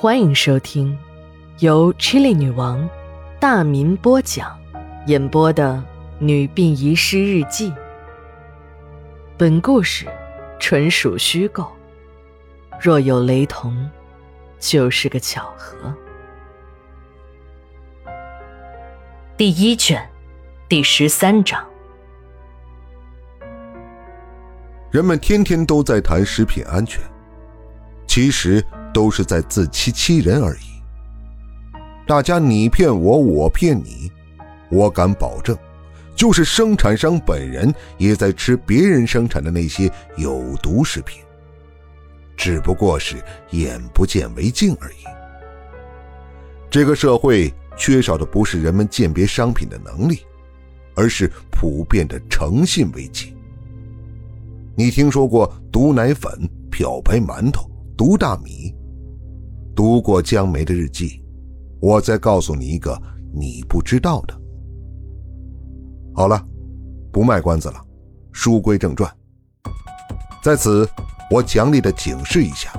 欢迎收听由 Chili 女王大民播讲、演播的《女病遗失日记》。本故事纯属虚构，若有雷同，就是个巧合。第一卷，第十三章。人们天天都在谈食品安全，其实。都是在自欺欺人而已。大家你骗我，我骗你，我敢保证，就是生产商本人也在吃别人生产的那些有毒食品，只不过是眼不见为净而已。这个社会缺少的不是人们鉴别商品的能力，而是普遍的诚信危机。你听说过毒奶粉、漂白馒头、毒大米？读过江梅的日记，我再告诉你一个你不知道的。好了，不卖关子了，书归正传。在此，我强烈的警示一下：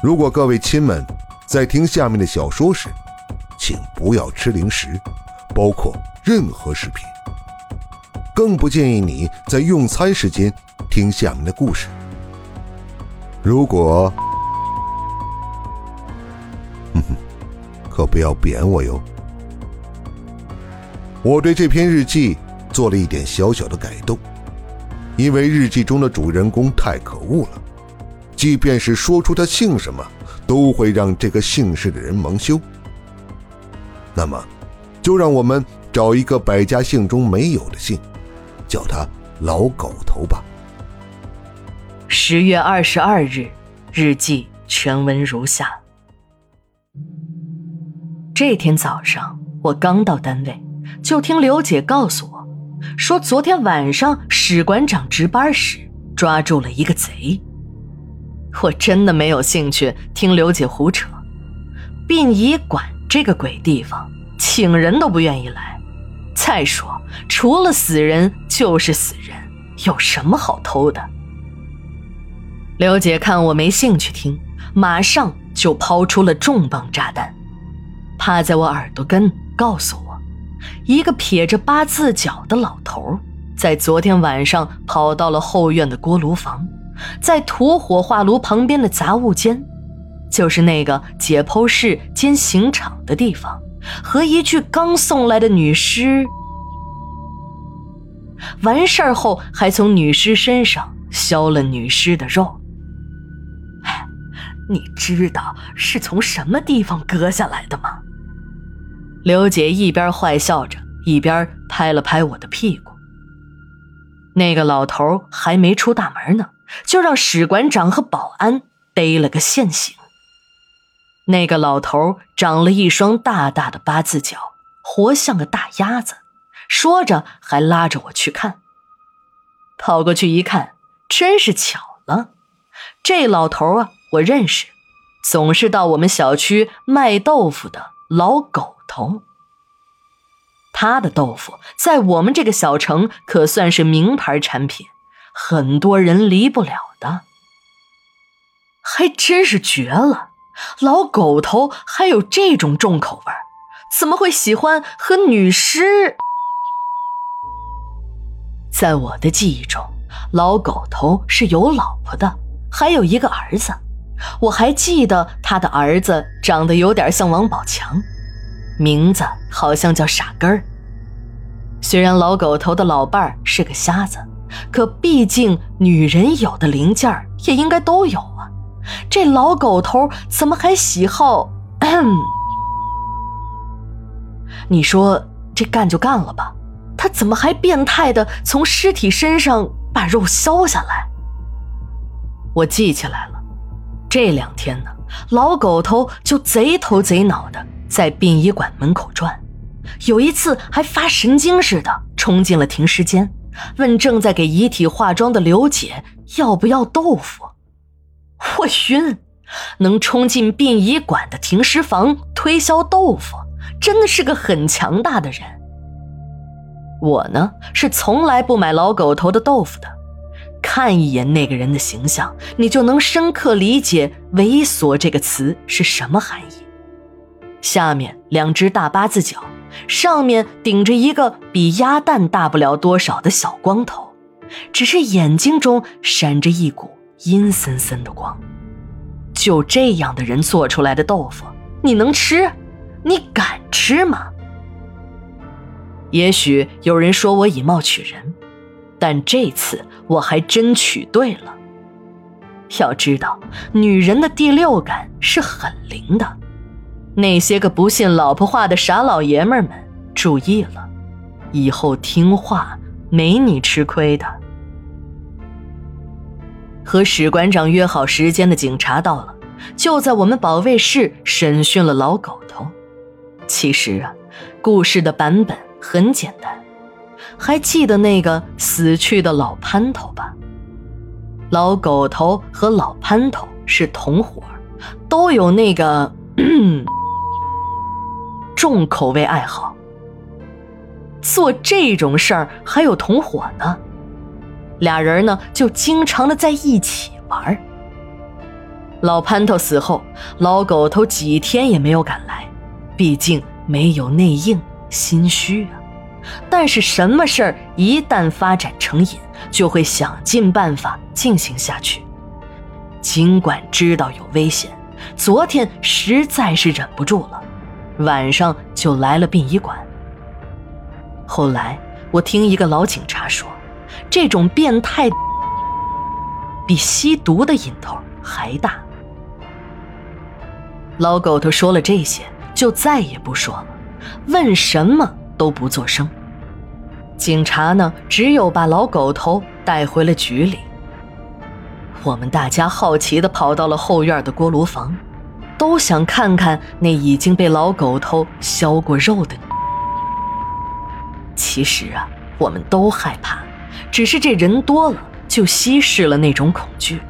如果各位亲们在听下面的小说时，请不要吃零食，包括任何食品。更不建议你在用餐时间听下面的故事。如果可不要贬我哟！我对这篇日记做了一点小小的改动，因为日记中的主人公太可恶了，即便是说出他姓什么，都会让这个姓氏的人蒙羞。那么，就让我们找一个百家姓中没有的姓，叫他老狗头吧。十月二十二日，日记全文如下。这天早上，我刚到单位，就听刘姐告诉我，说昨天晚上史馆长值班时抓住了一个贼。我真的没有兴趣听刘姐胡扯。殡仪馆这个鬼地方，请人都不愿意来。再说，除了死人就是死人，有什么好偷的？刘姐看我没兴趣听，马上就抛出了重磅炸弹。趴在我耳朵根，告诉我，一个撇着八字脚的老头，在昨天晚上跑到了后院的锅炉房，在土火化炉旁边的杂物间，就是那个解剖室兼刑场的地方，和一具刚送来的女尸。完事儿后，还从女尸身上削了女尸的肉。你知道是从什么地方割下来的吗？刘姐一边坏笑着，一边拍了拍我的屁股。那个老头还没出大门呢，就让史馆长和保安逮了个现行。那个老头长了一双大大的八字脚，活像个大鸭子，说着还拉着我去看。跑过去一看，真是巧了，这老头啊，我认识，总是到我们小区卖豆腐的老狗。头，他的豆腐在我们这个小城可算是名牌产品，很多人离不了的。还真是绝了，老狗头还有这种重口味怎么会喜欢和女尸？在我的记忆中，老狗头是有老婆的，还有一个儿子。我还记得他的儿子长得有点像王宝强。名字好像叫傻根儿。虽然老狗头的老伴儿是个瞎子，可毕竟女人有的零件儿也应该都有啊。这老狗头怎么还喜好？你说这干就干了吧，他怎么还变态的从尸体身上把肉削下来？我记起来了，这两天呢，老狗头就贼头贼脑的。在殡仪馆门口转，有一次还发神经似的冲进了停尸间，问正在给遗体化妆的刘姐要不要豆腐。我晕，能冲进殡仪馆的停尸房推销豆腐，真的是个很强大的人。我呢是从来不买老狗头的豆腐的，看一眼那个人的形象，你就能深刻理解“猥琐”这个词是什么含义。下面两只大八字脚，上面顶着一个比鸭蛋大不了多少的小光头，只是眼睛中闪着一股阴森森的光。就这样的人做出来的豆腐，你能吃？你敢吃吗？也许有人说我以貌取人，但这次我还真取对了。要知道，女人的第六感是很灵的。那些个不信老婆话的傻老爷们儿们，注意了，以后听话没你吃亏的。和史馆长约好时间的警察到了，就在我们保卫室审讯了老狗头。其实啊，故事的版本很简单，还记得那个死去的老潘头吧？老狗头和老潘头是同伙，都有那个重口味爱好。做这种事儿还有同伙呢，俩人呢就经常的在一起玩。老潘头死后，老狗头几天也没有赶来。毕竟没有内应，心虚啊。但是什么事儿一旦发展成瘾，就会想尽办法进行下去。尽管知道有危险，昨天实在是忍不住了，晚上就来了殡仪馆。后来我听一个老警察说，这种变态比吸毒的瘾头还大。老狗头说了这些。就再也不说了，问什么都不作声。警察呢，只有把老狗头带回了局里。我们大家好奇的跑到了后院的锅炉房，都想看看那已经被老狗头削过肉的。其实啊，我们都害怕，只是这人多了，就稀释了那种恐惧。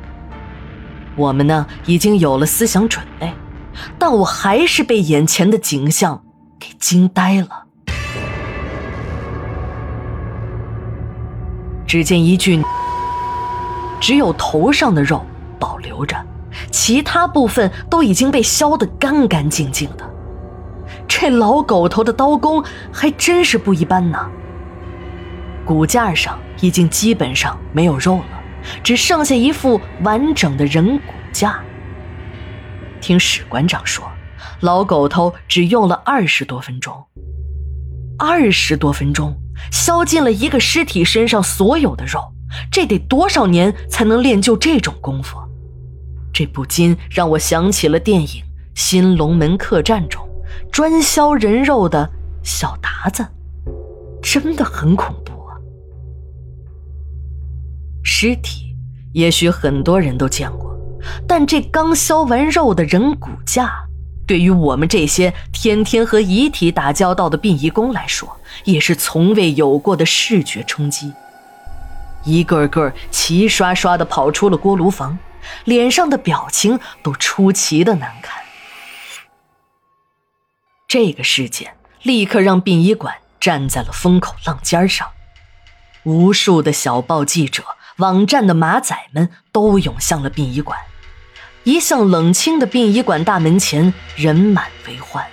我们呢，已经有了思想准备。但我还是被眼前的景象给惊呆了。只见一具只有头上的肉保留着，其他部分都已经被削得干干净净的。这老狗头的刀工还真是不一般呢。骨架上已经基本上没有肉了，只剩下一副完整的人骨架。听史馆长说，老狗头只用了二十多分钟。二十多分钟削尽了一个尸体身上所有的肉，这得多少年才能练就这种功夫？这不禁让我想起了电影《新龙门客栈》中专削人肉的小达子，真的很恐怖啊！尸体，也许很多人都见过。但这刚削完肉的人骨架，对于我们这些天天和遗体打交道的殡仪工来说，也是从未有过的视觉冲击。一个个齐刷刷地跑出了锅炉房，脸上的表情都出奇的难看。这个事件立刻让殡仪馆站在了风口浪尖上，无数的小报记者。网站的马仔们都涌向了殡仪馆，一向冷清的殡仪馆大门前人满为患。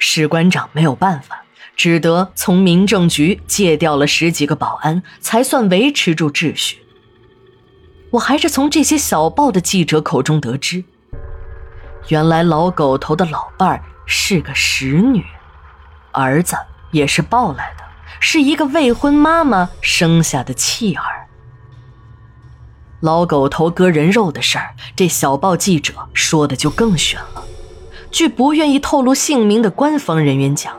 史馆长没有办法，只得从民政局借调了十几个保安，才算维持住秩序。我还是从这些小报的记者口中得知，原来老狗头的老伴儿是个使女，儿子也是抱来的，是一个未婚妈妈生下的弃儿。老狗头割人肉的事儿，这小报记者说的就更悬了。据不愿意透露姓名的官方人员讲，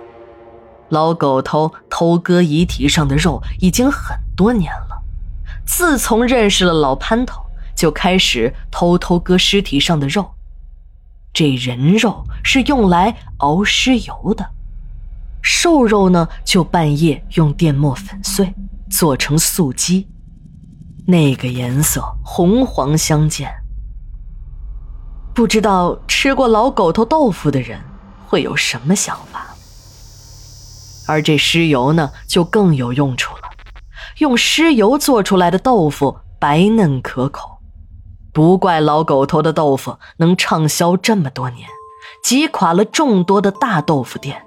老狗头偷割遗体上的肉已经很多年了。自从认识了老潘头，就开始偷偷割尸体上的肉。这人肉是用来熬尸油的，瘦肉呢就半夜用电磨粉碎，做成素鸡。那个颜色红黄相间，不知道吃过老狗头豆腐的人会有什么想法。而这尸油呢，就更有用处了。用尸油做出来的豆腐白嫩可口，不怪老狗头的豆腐能畅销这么多年，挤垮了众多的大豆腐店。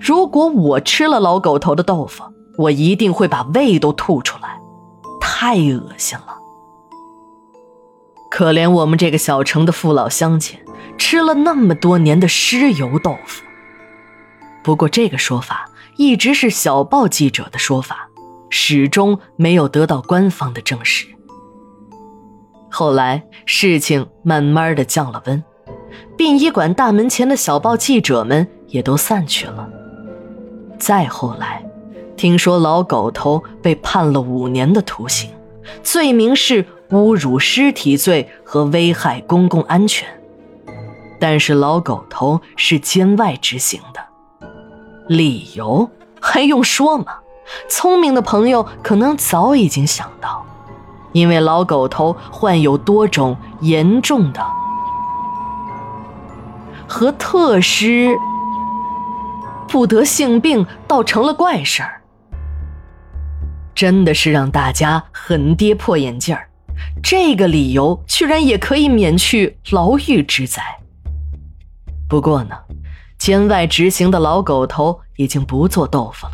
如果我吃了老狗头的豆腐，我一定会把胃都吐出来，太恶心了。可怜我们这个小城的父老乡亲，吃了那么多年的尸油豆腐。不过这个说法一直是小报记者的说法，始终没有得到官方的证实。后来事情慢慢的降了温，殡仪馆大门前的小报记者们也都散去了。再后来，听说老狗头被判了五年的徒刑，罪名是侮辱尸体罪和危害公共安全，但是老狗头是监外执行的。理由还用说吗？聪明的朋友可能早已经想到，因为老狗头患有多种严重的和特施不得性病，倒成了怪事儿。真的是让大家很跌破眼镜儿，这个理由居然也可以免去牢狱之灾。不过呢。监外执行的老狗头已经不做豆腐了，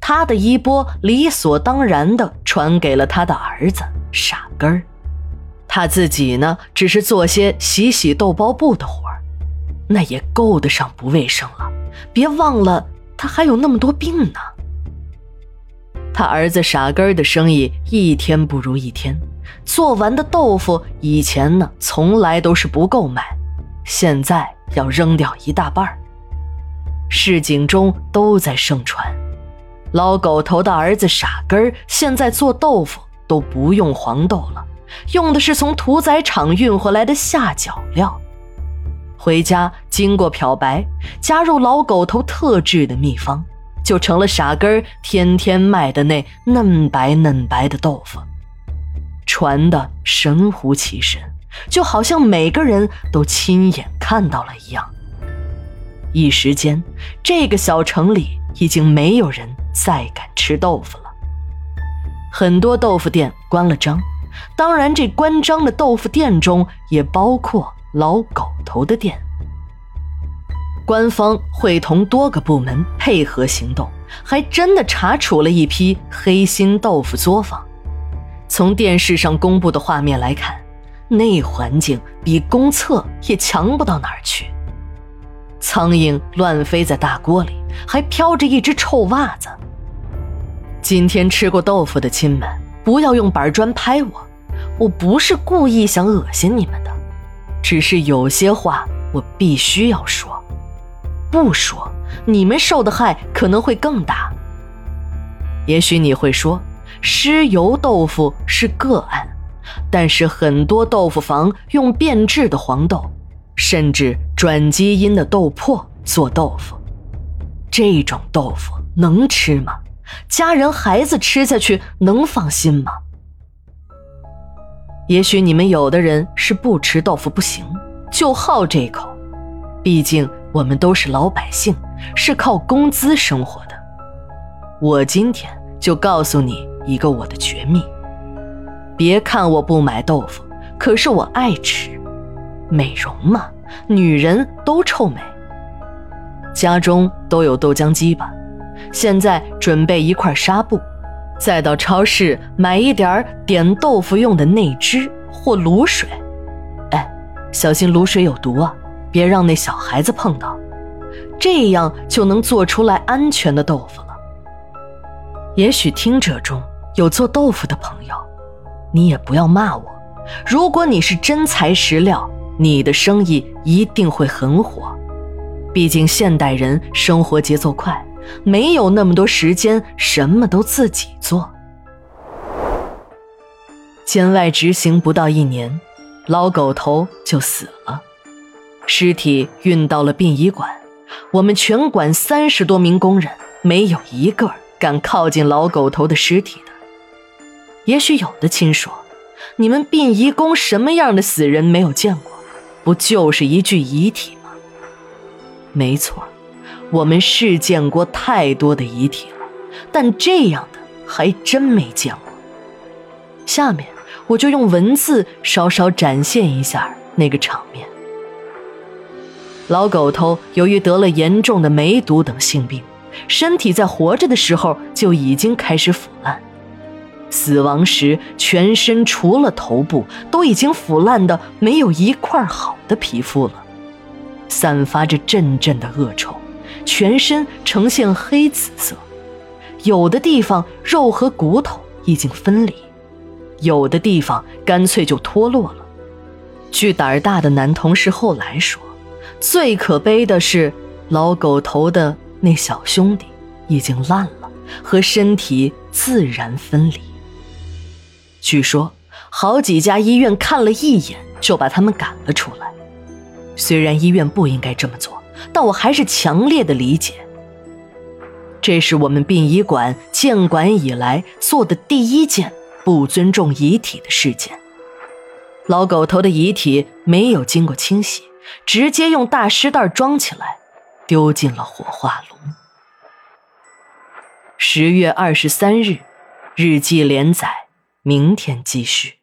他的衣钵理所当然的传给了他的儿子傻根儿，他自己呢，只是做些洗洗豆包布的活儿，那也够得上不卫生了。别忘了，他还有那么多病呢。他儿子傻根儿的生意一天不如一天，做完的豆腐以前呢，从来都是不够卖，现在要扔掉一大半儿。市井中都在盛传，老狗头的儿子傻根儿现在做豆腐都不用黄豆了，用的是从屠宰场运回来的下脚料。回家经过漂白，加入老狗头特制的秘方，就成了傻根儿天天卖的那嫩白嫩白的豆腐，传的神乎其神，就好像每个人都亲眼看到了一样。一时间，这个小城里已经没有人再敢吃豆腐了。很多豆腐店关了张，当然，这关张的豆腐店中也包括老狗头的店。官方会同多个部门配合行动，还真的查处了一批黑心豆腐作坊。从电视上公布的画面来看，那环境比公厕也强不到哪儿去。苍蝇乱飞在大锅里，还飘着一只臭袜子。今天吃过豆腐的亲们，不要用板砖拍我，我不是故意想恶心你们的，只是有些话我必须要说，不说你们受的害可能会更大。也许你会说，尸油豆腐是个案，但是很多豆腐房用变质的黄豆。甚至转基因的豆粕做豆腐，这种豆腐能吃吗？家人孩子吃下去能放心吗？也许你们有的人是不吃豆腐不行，就好这口。毕竟我们都是老百姓，是靠工资生活的。我今天就告诉你一个我的绝密：别看我不买豆腐，可是我爱吃。美容嘛，女人都臭美。家中都有豆浆机吧？现在准备一块纱布，再到超市买一点点豆腐用的内汁或卤水。哎，小心卤水有毒啊，别让那小孩子碰到。这样就能做出来安全的豆腐了。也许听者中有做豆腐的朋友，你也不要骂我。如果你是真材实料。你的生意一定会很火，毕竟现代人生活节奏快，没有那么多时间什么都自己做。监外执行不到一年，老狗头就死了，尸体运到了殡仪馆。我们全馆三十多名工人，没有一个敢靠近老狗头的尸体的。也许有的亲说：“你们殡仪工什么样的死人没有见过？”不就是一具遗体吗？没错，我们是见过太多的遗体了，但这样的还真没见过。下面我就用文字稍稍展现一下那个场面。老狗头由于得了严重的梅毒等性病，身体在活着的时候就已经开始腐烂，死亡时全身除了头部都已经腐烂的没有一块好的皮肤了，散发着阵阵的恶臭，全身呈现黑紫色，有的地方肉和骨头已经分离，有的地方干脆就脱落了。据胆儿大的男同事后来说。最可悲的是，老狗头的那小兄弟已经烂了，和身体自然分离。据说好几家医院看了一眼就把他们赶了出来。虽然医院不应该这么做，但我还是强烈的理解。这是我们殡仪馆建馆以来做的第一件不尊重遗体的事件。老狗头的遗体没有经过清洗。直接用大尸袋装起来，丢进了火化炉。十月二十三日，日记连载，明天继续。